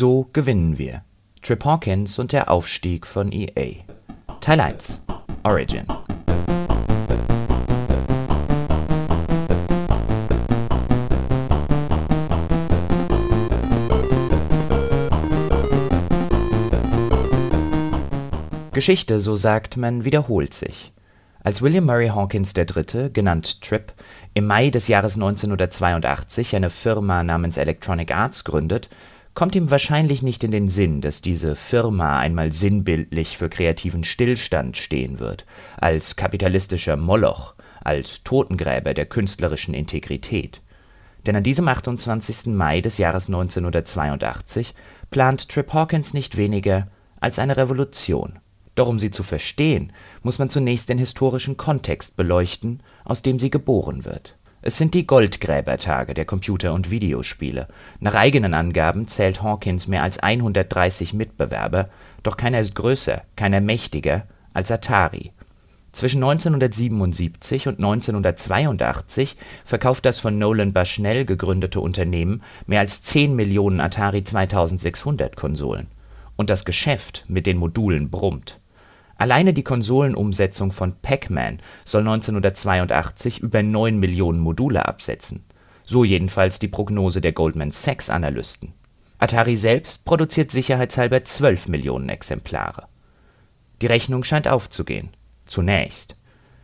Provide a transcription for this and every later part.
So gewinnen wir. Trip Hawkins und der Aufstieg von EA. Teil 1 Origin Geschichte, so sagt man, wiederholt sich. Als William Murray Hawkins III., genannt Trip, im Mai des Jahres 1982 eine Firma namens Electronic Arts gründet, kommt ihm wahrscheinlich nicht in den Sinn, dass diese Firma einmal sinnbildlich für kreativen Stillstand stehen wird, als kapitalistischer Moloch, als Totengräber der künstlerischen Integrität. Denn an diesem 28. Mai des Jahres 1982 plant Trip Hawkins nicht weniger als eine Revolution doch um sie zu verstehen, muss man zunächst den historischen Kontext beleuchten, aus dem sie geboren wird. Es sind die Goldgräbertage der Computer und Videospiele. Nach eigenen Angaben zählt Hawkins mehr als 130 Mitbewerber, doch keiner ist größer, keiner mächtiger als Atari. Zwischen 1977 und 1982 verkauft das von Nolan Bushnell gegründete Unternehmen mehr als 10 Millionen Atari 2600 Konsolen. Und das Geschäft mit den Modulen brummt Alleine die Konsolenumsetzung von Pac-Man soll 1982 über 9 Millionen Module absetzen, so jedenfalls die Prognose der Goldman-Sachs-Analysten. Atari selbst produziert sicherheitshalber 12 Millionen Exemplare. Die Rechnung scheint aufzugehen. Zunächst.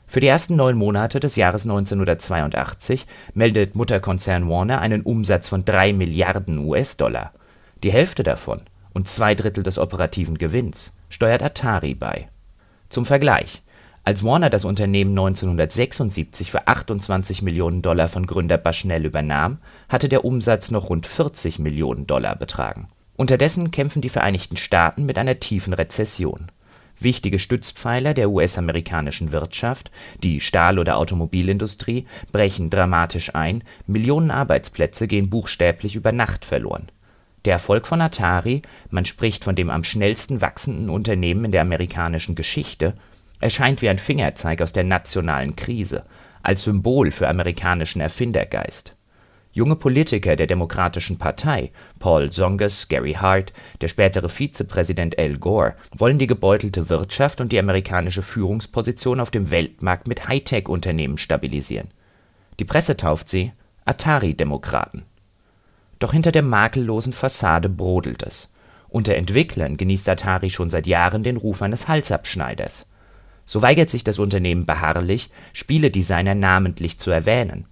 Für die ersten neun Monate des Jahres 1982 meldet Mutterkonzern Warner einen Umsatz von 3 Milliarden US-Dollar. Die Hälfte davon und zwei Drittel des operativen Gewinns steuert Atari bei zum Vergleich: Als Warner das Unternehmen 1976 für 28 Millionen Dollar von Gründer Bushnell übernahm, hatte der Umsatz noch rund 40 Millionen Dollar betragen. Unterdessen kämpfen die Vereinigten Staaten mit einer tiefen Rezession. Wichtige Stützpfeiler der US-amerikanischen Wirtschaft, die Stahl oder Automobilindustrie, brechen dramatisch ein, Millionen Arbeitsplätze gehen buchstäblich über Nacht verloren Erfolg von Atari – man spricht von dem am schnellsten wachsenden Unternehmen in der amerikanischen Geschichte – erscheint wie ein Fingerzeig aus der nationalen Krise, als Symbol für amerikanischen Erfindergeist. Junge Politiker der Demokratischen Partei (Paul Tsongas, Gary Hart, der spätere Vizepräsident Al Gore) wollen die gebeutelte Wirtschaft und die amerikanische Führungsposition auf dem Weltmarkt mit Hightech-Unternehmen stabilisieren. Die Presse tauft sie „ Atari-Demokraten doch hinter der makellosen Fassade brodelt es. Unter Entwicklern genießt Atari schon seit Jahren den Ruf eines Halsabschneiders. So weigert sich das Unternehmen beharrlich, Spieledesigner namentlich zu erwähnen.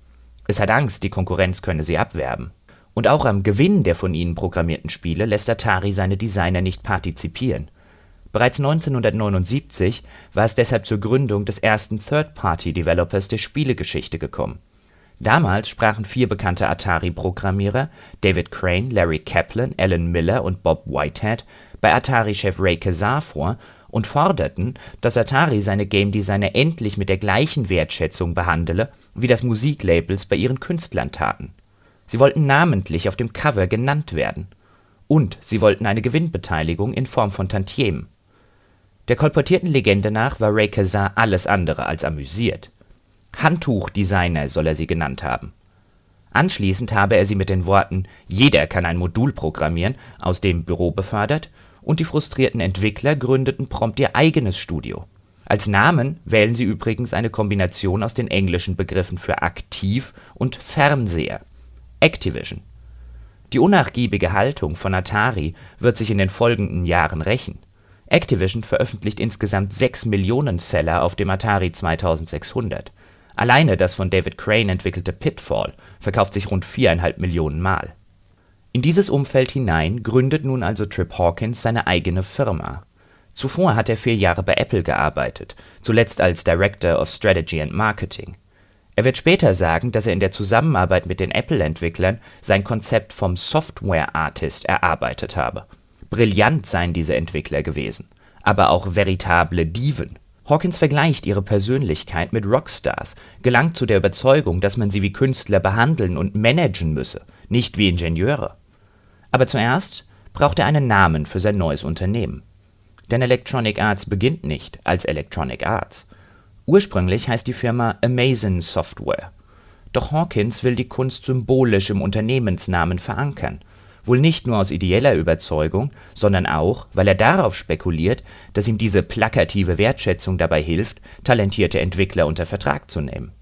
Es hat Angst, die Konkurrenz könne sie abwerben. Und auch am Gewinn der von ihnen programmierten Spiele lässt Atari seine Designer nicht partizipieren. Bereits 1979 war es deshalb zur Gründung des ersten Third-Party-Developers der Spielegeschichte gekommen Damals sprachen vier bekannte Atari-Programmierer (David Crane, Larry Kaplan, Alan Miller und Bob Whitehead) bei Atari-Chef Ray Kassar vor und forderten, dass Atari seine Game-Designer endlich mit der gleichen Wertschätzung behandele, wie das Musiklabels bei ihren Künstlern taten. Sie wollten namentlich auf dem Cover genannt werden. Und sie wollten eine Gewinnbeteiligung in Form von Tantiemen. Der kolportierten Legende nach war Ray Kassar alles andere als amüsiert Handtuchdesigner soll er sie genannt haben. Anschließend habe er sie mit den Worten „ Jeder kann ein Modul programmieren “aus dem Büro befördert und die frustrierten Entwickler gründeten prompt ihr eigenes Studio. Als Namen wählen sie übrigens eine Kombination aus den englischen Begriffen für Aktiv und Fernseher (Activision). Die unnachgiebige Haltung von Atari wird sich in den folgenden Jahren rächen. Activision veröffentlicht insgesamt sechs Millionen Seller auf dem Atari 2600 Alleine das von David Crane entwickelte Pitfall verkauft sich rund viereinhalb Millionen Mal. In dieses Umfeld hinein gründet nun also Trip Hawkins seine eigene Firma. Zuvor hat er vier Jahre bei Apple gearbeitet, zuletzt als Director of Strategy and Marketing. Er wird später sagen, dass er in der Zusammenarbeit mit den Apple-Entwicklern sein Konzept vom Software Artist erarbeitet habe. Brillant seien diese Entwickler gewesen, aber auch veritable Diven Hawkins vergleicht ihre Persönlichkeit mit Rockstars, gelangt zu der Überzeugung, dass man sie wie Künstler behandeln und managen müsse, nicht wie Ingenieure. Aber zuerst braucht er einen Namen für sein neues Unternehmen. Denn Electronic Arts beginnt nicht als Electronic Arts. Ursprünglich heißt die Firma Amazon Software. Doch Hawkins will die Kunst symbolisch im Unternehmensnamen verankern. Wohl nicht nur aus ideeller Überzeugung, sondern auch, weil er darauf spekuliert, dass ihm diese plakative Wertschätzung dabei hilft, talentierte Entwickler unter Vertrag zu nehmen.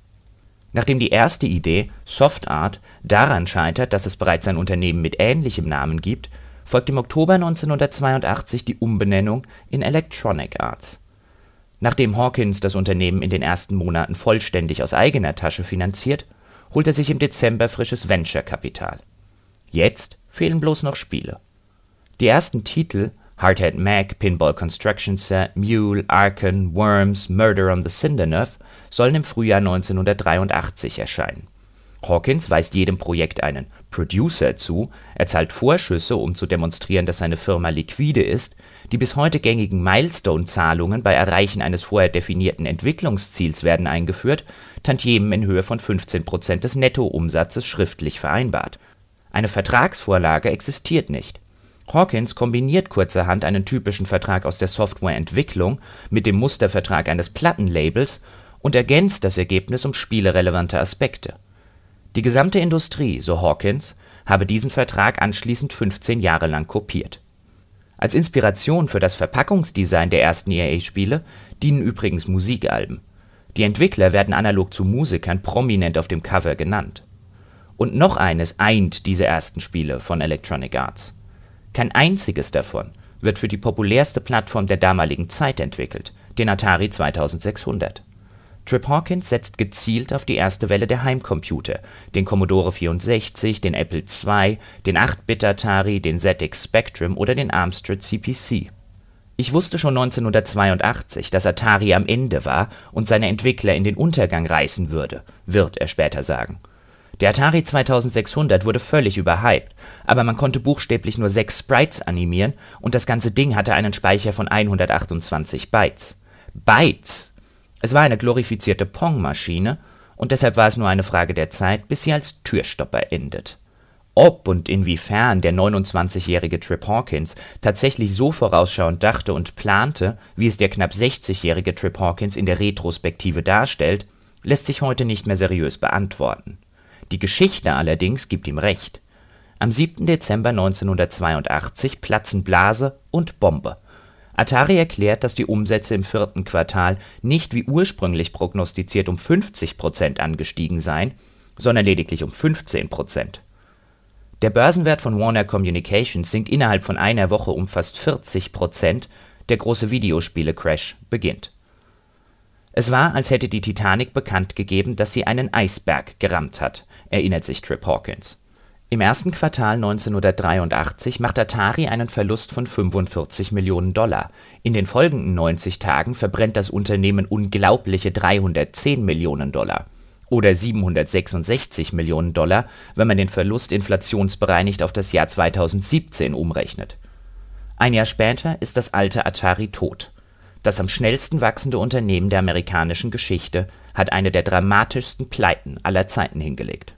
Nachdem die erste Idee, Soft Art, daran scheitert, dass es bereits ein Unternehmen mit ähnlichem Namen gibt, folgt im Oktober 1982 die Umbenennung in Electronic Arts. Nachdem Hawkins das Unternehmen in den ersten Monaten vollständig aus eigener Tasche finanziert, holt er sich im Dezember frisches Venture-Kapital. Jetzt fehlen bloß noch Spiele. Die ersten Titel Hardhead Mac, Pinball Construction Set, Mule, Arken, Worms, Murder on the Cinderneuf sollen im Frühjahr 1983 erscheinen. Hawkins weist jedem Projekt einen Producer zu, er zahlt Vorschüsse, um zu demonstrieren, dass seine Firma liquide ist, die bis heute gängigen Milestone-Zahlungen bei Erreichen eines vorher definierten Entwicklungsziels werden eingeführt, Tantiemen in Höhe von 15 Prozent des Nettoumsatzes schriftlich vereinbart. Eine Vertragsvorlage existiert nicht. Hawkins kombiniert kurzerhand einen typischen Vertrag aus der Softwareentwicklung mit dem Mustervertrag eines Plattenlabels und ergänzt das Ergebnis um spielerelevante Aspekte. Die gesamte Industrie, so Hawkins, habe diesen Vertrag anschließend 15 Jahre lang kopiert. Als Inspiration für das Verpackungsdesign der ersten EA-Spiele dienen übrigens Musikalben. Die Entwickler werden analog zu Musikern prominent auf dem Cover genannt. Und noch eines eint diese ersten Spiele von Electronic Arts: Kein einziges davon wird für die populärste Plattform der damaligen Zeit entwickelt, den Atari 2600 Trip Hawkins setzt gezielt auf die erste Welle der Heimcomputer, den Commodore 64, den Apple II, den 8-Bit-Atari, den ZX Spectrum oder den Amstrad CPC. Ich wusste schon 1982, dass Atari am Ende war und seine Entwickler in den Untergang reißen würde, wird er später sagen. Der Atari 2600 wurde völlig überhyped, aber man konnte buchstäblich nur sechs Sprites animieren und das ganze Ding hatte einen Speicher von 128 Bytes. Bytes es war eine glorifizierte Pong-Maschine und deshalb war es nur eine Frage der Zeit, bis sie als Türstopper endet. Ob und inwiefern der 29-jährige Trip Hawkins tatsächlich so vorausschauend dachte und plante, wie es der knapp 60-jährige Trip Hawkins in der Retrospektive darstellt, lässt sich heute nicht mehr seriös beantworten. Die Geschichte allerdings gibt ihm recht. Am 7. Dezember 1982 platzen Blase und Bombe Atari erklärt, dass die Umsätze im vierten Quartal nicht wie ursprünglich prognostiziert um 50 Prozent angestiegen seien, sondern lediglich um 15 Prozent. Der Börsenwert von Warner Communications sinkt innerhalb von einer Woche um fast 40 Prozent, der große Videospiele-Crash beginnt. Es war, als hätte die Titanic bekannt gegeben, dass sie einen Eisberg gerammt hat, erinnert sich Trip Hawkins im ersten Quartal 1983 macht Atari einen Verlust von 45 Millionen Dollar. In den folgenden 90 Tagen verbrennt das Unternehmen unglaubliche 310 Millionen Dollar. Oder 766 Millionen Dollar, wenn man den Verlust inflationsbereinigt auf das Jahr 2017 umrechnet. Ein Jahr später ist das alte Atari tot. Das am schnellsten wachsende Unternehmen der amerikanischen Geschichte hat eine der dramatischsten Pleiten aller Zeiten hingelegt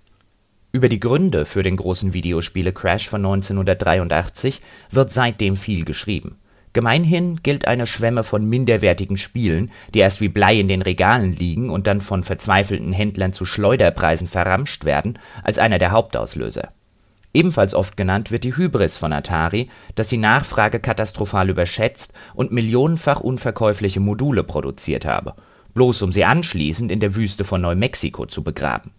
über die Gründe für den großen Videospiele-Crash von 1983 wird seitdem viel geschrieben. Gemeinhin gilt eine Schwemme von minderwertigen Spielen, die erst wie Blei in den Regalen liegen und dann von verzweifelten Händlern zu Schleuderpreisen verramscht werden, als einer der Hauptauslöser. Ebenfalls oft genannt wird die Hybris von Atari, das die Nachfrage katastrophal überschätzt und millionenfach unverkäufliche Module produziert habe, bloß um sie anschließend in der Wüste von Neumexiko zu begraben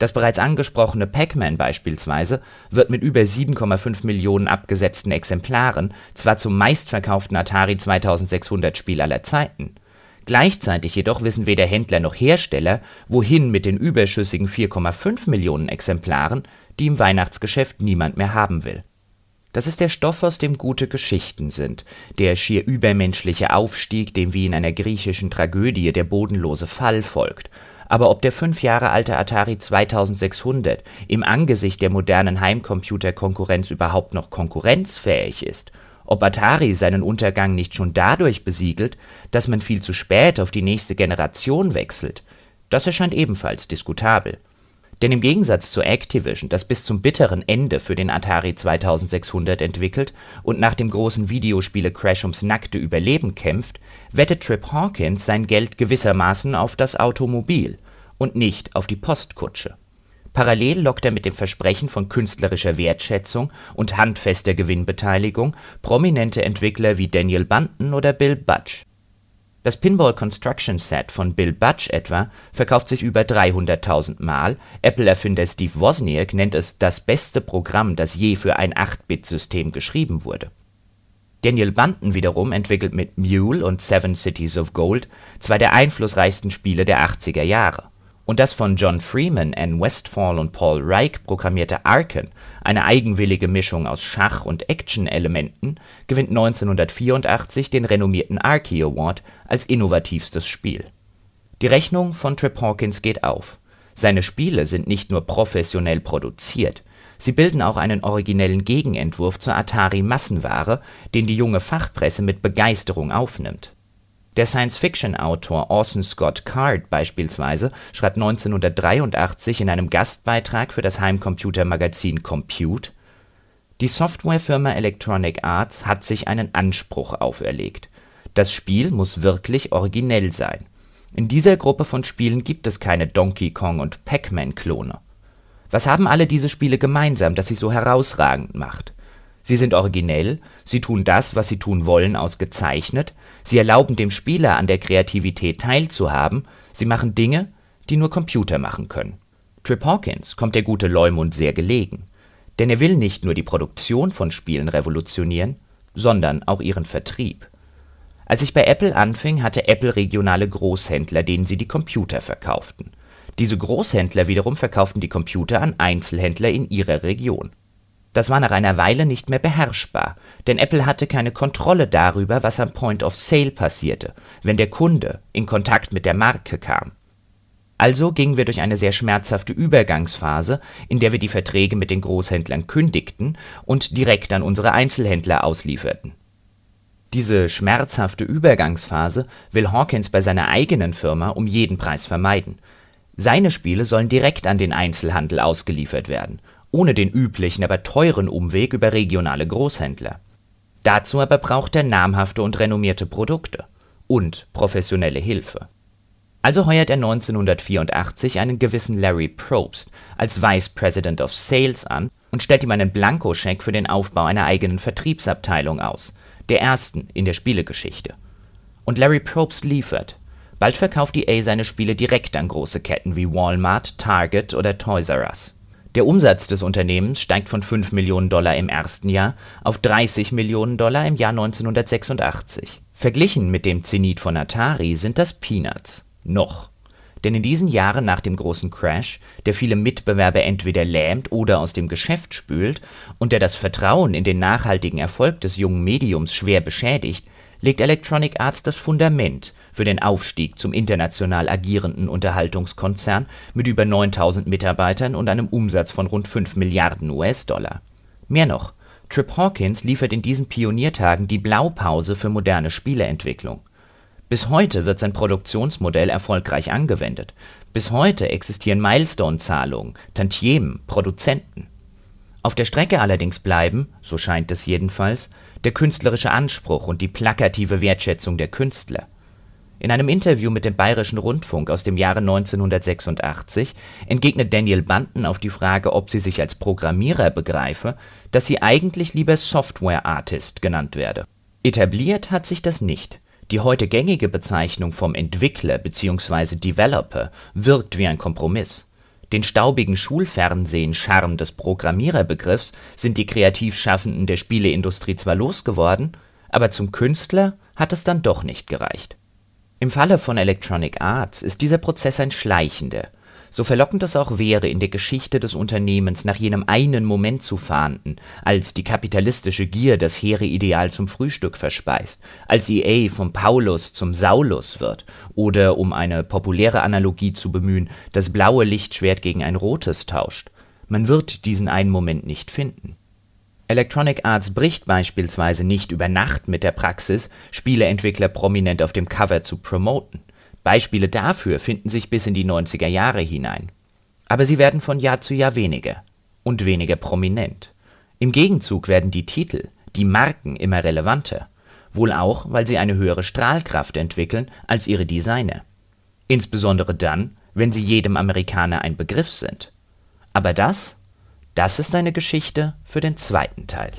das bereits angesprochene Pac-Man beispielsweise wird mit über 7,5 Millionen abgesetzten Exemplaren zwar zum meistverkauften Atari-2600-Spiel aller Zeiten. Gleichzeitig jedoch wissen weder Händler noch Hersteller, wohin mit den überschüssigen 4,5 Millionen Exemplaren, die im Weihnachtsgeschäft niemand mehr haben will. Das ist der Stoff, aus dem gute Geschichten sind, der schier übermenschliche Aufstieg, dem wie in einer griechischen Tragödie der bodenlose Fall folgt aber ob der fünf Jahre alte Atari 2600 im Angesicht der modernen Heimcomputerkonkurrenz überhaupt noch konkurrenzfähig ist, ob Atari seinen Untergang nicht schon dadurch besiegelt, dass man viel zu spät auf die nächste Generation wechselt, das erscheint ebenfalls diskutabel. Denn im Gegensatz zu Activision, das bis zum bitteren Ende für den Atari 2600 entwickelt und nach dem großen Videospiele-Crash ums nackte Überleben kämpft, wettet Trip Hawkins sein Geld gewissermaßen auf das Automobil und nicht auf die Postkutsche. Parallel lockt er mit dem Versprechen von künstlerischer Wertschätzung und handfester Gewinnbeteiligung prominente Entwickler wie Daniel Bunton oder Bill Budge. Das Pinball Construction Set von Bill Budge etwa verkauft sich über 300.000 Mal, Apple-Erfinder Steve Wozniak nennt es das beste Programm, das je für ein 8-Bit-System geschrieben wurde. Daniel Bunton wiederum entwickelt mit Mule und Seven Cities of Gold zwei der einflussreichsten Spiele der 80er Jahre und das von John Freeman, Ann Westphal und Paul Reich programmierte Arken, eine eigenwillige Mischung aus Schach und Action-Elementen, gewinnt 1984 den renommierten Arkie Award als innovativstes Spiel. Die Rechnung von Trip Hawkins geht auf. Seine Spiele sind nicht nur professionell produziert, sie bilden auch einen originellen Gegenentwurf zur Atari-Massenware, den die junge Fachpresse mit Begeisterung aufnimmt der Science-Fiction-Autor Orson Scott Card beispielsweise schreibt 1983 in einem Gastbeitrag für das Heimcomputermagazin Compute: Die Softwarefirma Electronic Arts hat sich einen Anspruch auferlegt. Das Spiel muss wirklich originell sein. In dieser Gruppe von Spielen gibt es keine Donkey Kong und Pac-Man-Klone. Was haben alle diese Spiele gemeinsam, das sie so herausragend macht Sie sind originell, sie tun das, was sie tun wollen, ausgezeichnet, sie erlauben dem Spieler an der Kreativität teilzuhaben, sie machen Dinge, die nur Computer machen können. Trip Hawkins kommt der gute Leumund sehr gelegen, denn er will nicht nur die Produktion von Spielen revolutionieren, sondern auch ihren Vertrieb. Als ich bei Apple anfing, hatte Apple regionale Großhändler, denen sie die Computer verkauften. Diese Großhändler wiederum verkauften die Computer an Einzelhändler in ihrer Region das war nach einer Weile nicht mehr beherrschbar, denn Apple hatte keine Kontrolle darüber, was am Point of Sale passierte, wenn der Kunde in Kontakt mit der Marke kam. Also gingen wir durch eine sehr schmerzhafte Übergangsphase, in der wir die Verträge mit den Großhändlern kündigten und direkt an unsere Einzelhändler auslieferten. Diese schmerzhafte Übergangsphase will Hawkins bei seiner eigenen Firma um jeden Preis vermeiden. Seine Spiele sollen direkt an den Einzelhandel ausgeliefert werden ohne den üblichen, aber teuren Umweg über regionale Großhändler. Dazu aber braucht er namhafte und renommierte Produkte und professionelle Hilfe. Also heuert er 1984 einen gewissen Larry Probst als Vice President of Sales an und stellt ihm einen Blankoscheck für den Aufbau einer eigenen Vertriebsabteilung aus, der ersten in der Spielegeschichte. Und Larry Probst liefert. Bald verkauft EA seine Spiele direkt an große Ketten wie Walmart, Target oder Toys R Us. Der Umsatz des Unternehmens steigt von 5 Millionen Dollar im ersten Jahr auf 30 Millionen Dollar im Jahr 1986. Verglichen mit dem Zenit von Atari sind das Peanuts. Noch. Denn in diesen Jahren nach dem großen Crash, der viele Mitbewerber entweder lähmt oder aus dem Geschäft spült und der das Vertrauen in den nachhaltigen Erfolg des jungen Mediums schwer beschädigt, legt Electronic Arts das Fundament für den Aufstieg zum international agierenden Unterhaltungskonzern mit über 9000 Mitarbeitern und einem Umsatz von rund 5 Milliarden US-Dollar. Mehr noch, Trip Hawkins liefert in diesen Pioniertagen die Blaupause für moderne Spieleentwicklung. Bis heute wird sein Produktionsmodell erfolgreich angewendet. Bis heute existieren Milestone-Zahlungen, Tantiemen, Produzenten. Auf der Strecke allerdings bleiben, so scheint es jedenfalls, der künstlerische Anspruch und die plakative Wertschätzung der Künstler in einem Interview mit dem Bayerischen Rundfunk aus dem Jahre 1986 entgegnet Daniel Bunton auf die Frage, ob sie sich als Programmierer begreife, dass sie eigentlich lieber Software Artist genannt werde. Etabliert hat sich das nicht. Die heute gängige Bezeichnung vom Entwickler bzw. Developer wirkt wie ein Kompromiss. Den staubigen Schulfernsehen-Charme des Programmiererbegriffs sind die Kreativschaffenden der Spieleindustrie zwar losgeworden, aber zum Künstler hat es dann doch nicht gereicht im Falle von Electronic Arts ist dieser Prozess ein schleichender. So verlockend es auch wäre, in der Geschichte des Unternehmens nach jenem einen Moment zu fahnden, als die kapitalistische Gier das hehre Ideal zum Frühstück verspeist, als EA vom Paulus zum Saulus wird, oder um eine populäre Analogie zu bemühen, das blaue Lichtschwert gegen ein rotes tauscht. Man wird diesen einen Moment nicht finden. Electronic Arts bricht beispielsweise nicht über Nacht mit der Praxis, Spieleentwickler prominent auf dem Cover zu promoten. Beispiele dafür finden sich bis in die 90er Jahre hinein. Aber sie werden von Jahr zu Jahr weniger und weniger prominent. Im Gegenzug werden die Titel, die Marken immer relevanter, wohl auch, weil sie eine höhere Strahlkraft entwickeln als ihre Designer. Insbesondere dann, wenn sie jedem Amerikaner ein Begriff sind. Aber das, das ist eine Geschichte für den zweiten Teil.